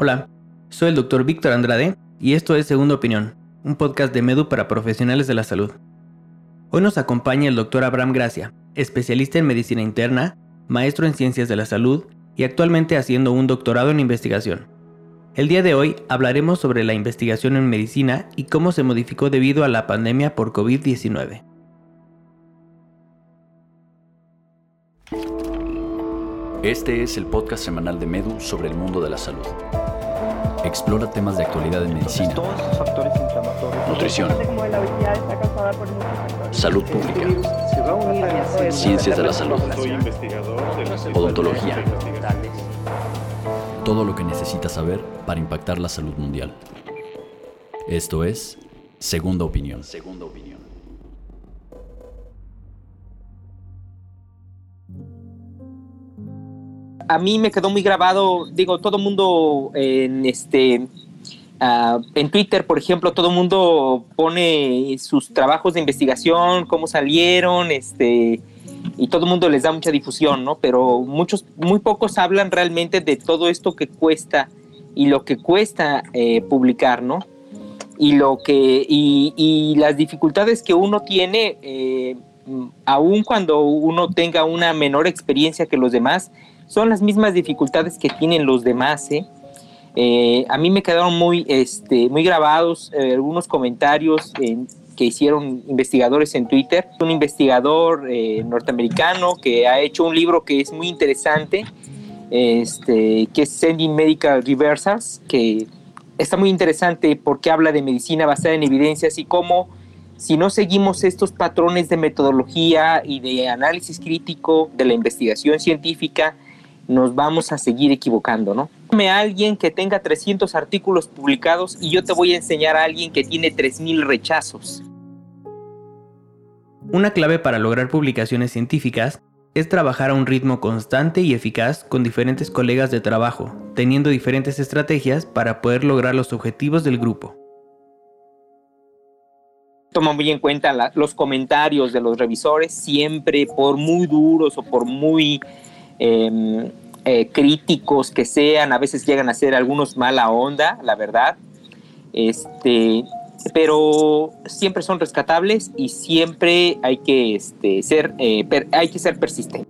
Hola, soy el doctor Víctor Andrade y esto es Segunda Opinión, un podcast de Medu para profesionales de la salud. Hoy nos acompaña el doctor Abraham Gracia, especialista en medicina interna, maestro en ciencias de la salud y actualmente haciendo un doctorado en investigación. El día de hoy hablaremos sobre la investigación en medicina y cómo se modificó debido a la pandemia por COVID-19. Este es el podcast semanal de Medu sobre el mundo de la salud. Explora temas de actualidad en medicina, nutrición, salud pública, ciencias de la salud, odontología. Todo lo que necesitas saber para impactar la salud mundial. Esto es Segunda Opinión. Segunda Opinión. A mí me quedó muy grabado, digo, todo mundo en este ah, en Twitter, por ejemplo, todo el mundo pone sus trabajos de investigación, cómo salieron, este y todo el mundo les da mucha difusión, ¿no? Pero muchos, muy pocos hablan realmente de todo esto que cuesta y lo que cuesta eh, publicar, ¿no? Y lo que y, las dificultades que uno tiene, eh, aun cuando uno tenga una menor experiencia que los demás, son las mismas dificultades que tienen los demás. ¿eh? Eh, a mí me quedaron muy, este, muy grabados eh, algunos comentarios que hicieron investigadores en Twitter. Un investigador norteamericano que ha hecho un libro que es muy interesante, este, que es Sending Medical Reversals, que está muy interesante porque habla de medicina basada en evidencias y cómo si no seguimos estos patrones de metodología y de análisis crítico de la investigación científica, nos vamos a seguir equivocando, ¿no? Dame a alguien que tenga 300 artículos publicados y yo te voy a enseñar a alguien que tiene 3000 rechazos. Una clave para lograr publicaciones científicas es trabajar a un ritmo constante y eficaz con diferentes colegas de trabajo, teniendo diferentes estrategias para poder lograr los objetivos del grupo. Toma muy en cuenta los comentarios de los revisores, siempre por muy duros o por muy Em, eh, críticos que sean, a veces llegan a ser algunos mala onda, la verdad, este, pero siempre son rescatables y siempre hay que este, ser, eh, hay que ser persistente.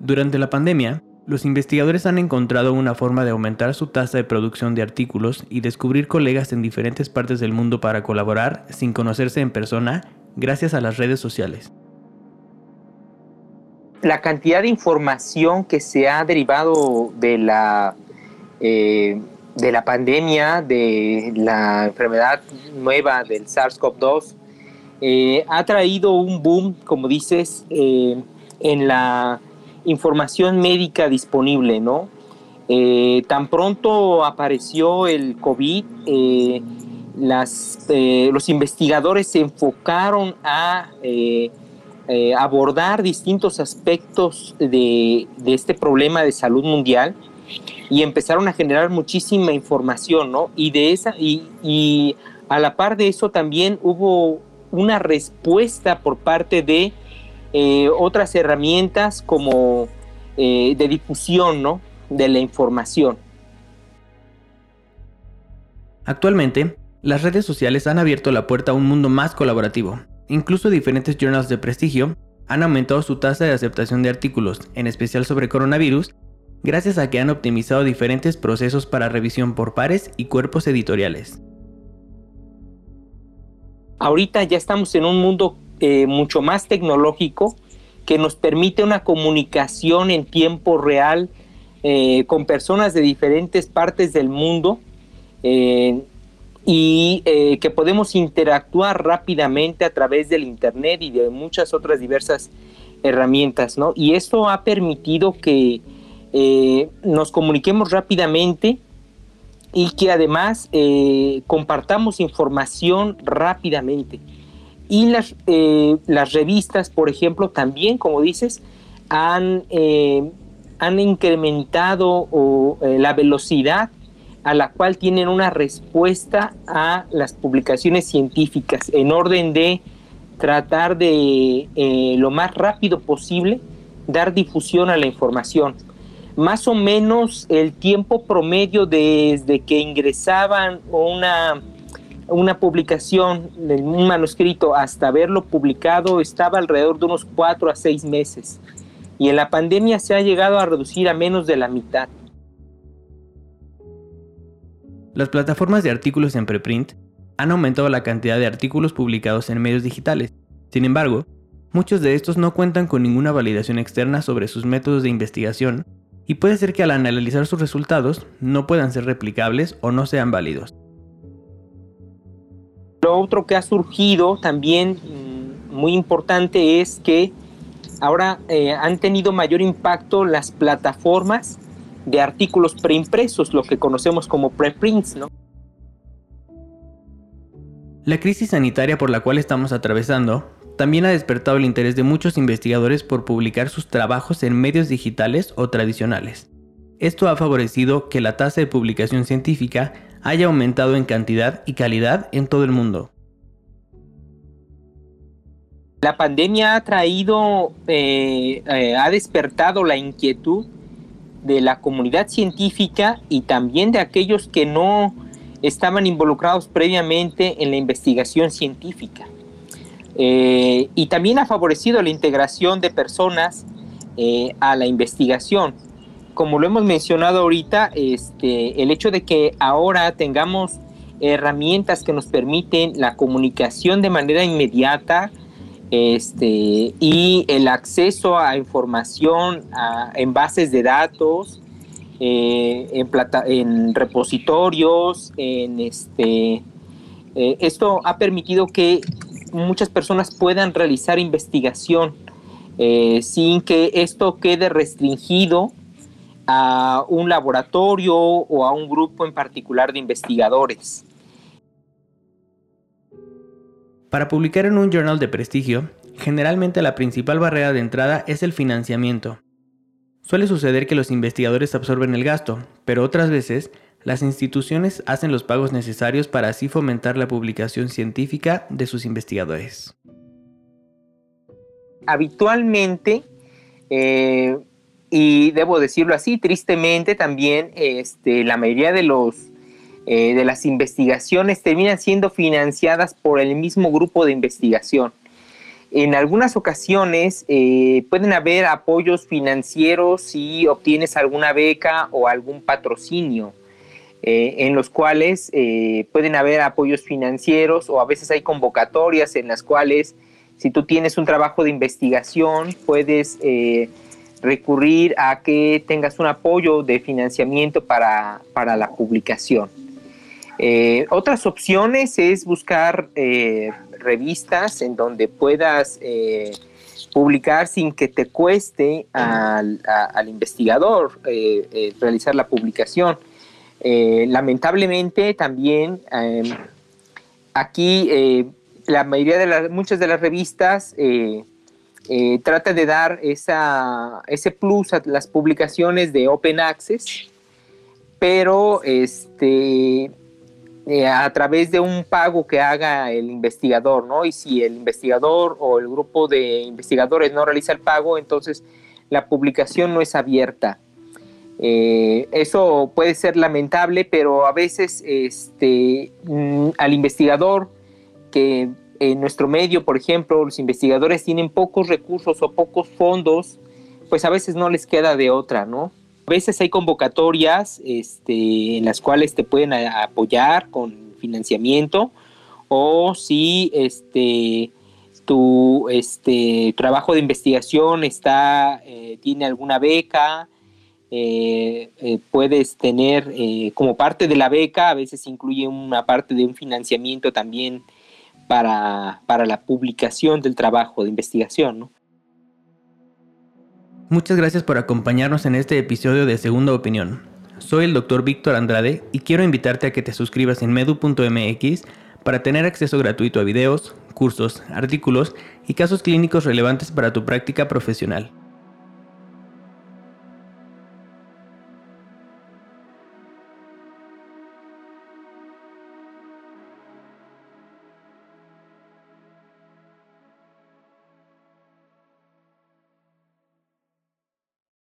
Durante la pandemia, los investigadores han encontrado una forma de aumentar su tasa de producción de artículos y descubrir colegas en diferentes partes del mundo para colaborar sin conocerse en persona gracias a las redes sociales la cantidad de información que se ha derivado de la, eh, de la pandemia, de la enfermedad nueva del SARS-CoV-2, eh, ha traído un boom, como dices, eh, en la información médica disponible, ¿no? tan pronto apareció el COVID, las, los investigadores se enfocaron a eh, abordar distintos aspectos de, este problema de salud mundial y empezaron a generar muchísima información, ¿no? Y de esa, y, a la par de eso también hubo una respuesta por parte de eh, otras herramientas como eh, de difusión, ¿no? De la información. Actualmente, las redes sociales han abierto la puerta a un mundo más colaborativo, Incluso diferentes journals de prestigio han aumentado su tasa de aceptación de artículos, en especial sobre coronavirus, gracias a que han optimizado diferentes procesos para revisión por pares y cuerpos editoriales. Ahorita ya estamos en un mundo eh, mucho más tecnológico que nos permite una comunicación en tiempo real eh, con personas de diferentes partes del mundo. Eh, y eh, que podemos interactuar rápidamente a través del Internet y de muchas otras diversas herramientas, ¿no? Y esto ha permitido que eh, nos comuniquemos rápidamente y que además eh, compartamos información rápidamente. Y las, las revistas, por ejemplo, también, como dices, han, han incrementado la velocidad a la cual tienen una respuesta a las publicaciones científicas en orden de tratar de eh, lo más rápido posible dar difusión a la información. más o menos el tiempo promedio desde que ingresaban una, una publicación un manuscrito hasta verlo publicado estaba alrededor de unos cuatro a seis meses. Y en la pandemia se ha llegado a reducir a menos de la mitad. Las plataformas de artículos en preprint han aumentado la cantidad de artículos publicados en medios digitales. Sin embargo, muchos de estos no cuentan con ninguna validación externa sobre sus métodos de investigación y puede ser que al analizar sus resultados no puedan ser replicables o no sean válidos. Lo otro que ha surgido también mm, muy importante es que ahora eh, han tenido mayor impacto las plataformas de artículos preimpresos, lo que conocemos como preprints, ¿no? La crisis sanitaria por la cual estamos atravesando también ha despertado el interés de muchos investigadores por publicar sus trabajos en medios digitales o tradicionales. Esto ha favorecido que la tasa de publicación científica haya aumentado en cantidad y calidad en todo el mundo. La pandemia ha traído, eh, eh, ha despertado la inquietud de la comunidad científica y también de aquellos que no estaban involucrados previamente en la investigación científica. Eh, y también ha favorecido la integración de personas eh, a la investigación. Como lo hemos mencionado ahorita, este, el hecho de que ahora tengamos herramientas que nos permiten la comunicación de manera inmediata este, y el acceso a información en bases de datos, eh, en, en, repositorios, en este, esto ha permitido que muchas personas puedan realizar investigación eh, sin que esto quede restringido a un laboratorio o a un grupo en particular de investigadores. Para publicar en un journal de prestigio, generalmente la principal barrera de entrada es el financiamiento. Suele suceder que los investigadores absorben el gasto, pero otras veces las instituciones hacen los pagos necesarios para así fomentar la publicación científica de sus investigadores. Habitualmente, eh, y debo decirlo así, tristemente también, este, la mayoría de, los, eh, de las investigaciones terminan siendo financiadas por el mismo grupo de investigación. En algunas ocasiones eh, pueden haber apoyos financieros si obtienes alguna beca o algún patrocinio. Eh, en los cuales pueden haber apoyos financieros o a veces hay convocatorias en las cuales si tú tienes un trabajo de investigación puedes recurrir a que tengas un apoyo de financiamiento para, para la publicación. Otras opciones es buscar revistas en donde puedas publicar sin que te cueste al, al investigador realizar la publicación. Eh, lamentablemente también em, aquí eh, la mayoría de las, muchas de las revistas eh, tratan de dar esa, ese plus a las publicaciones de Open Access, pero este, a través de un pago que haga el investigador, ¿no? Y si el investigador o el grupo de investigadores no realiza el pago, entonces la publicación no es abierta. Eh, eso puede ser lamentable, pero a veces este, mm, al investigador, que en nuestro medio, por ejemplo, los investigadores tienen pocos recursos o pocos fondos, pues a veces no les queda de otra, ¿no? A veces hay convocatorias este, en las cuales te pueden apoyar con financiamiento o si este, tu este, trabajo de investigación está, eh, tiene alguna beca, eh, eh, puedes tener eh, como parte de la beca, a veces incluye una parte de un financiamiento también para, para la publicación del trabajo de investigación. Muchas gracias por acompañarnos en este episodio de Segunda Opinión. Soy el doctor Víctor Andrade y quiero invitarte a que te suscribas en medu.mx para tener acceso gratuito a videos, cursos, artículos y casos clínicos relevantes para tu práctica profesional.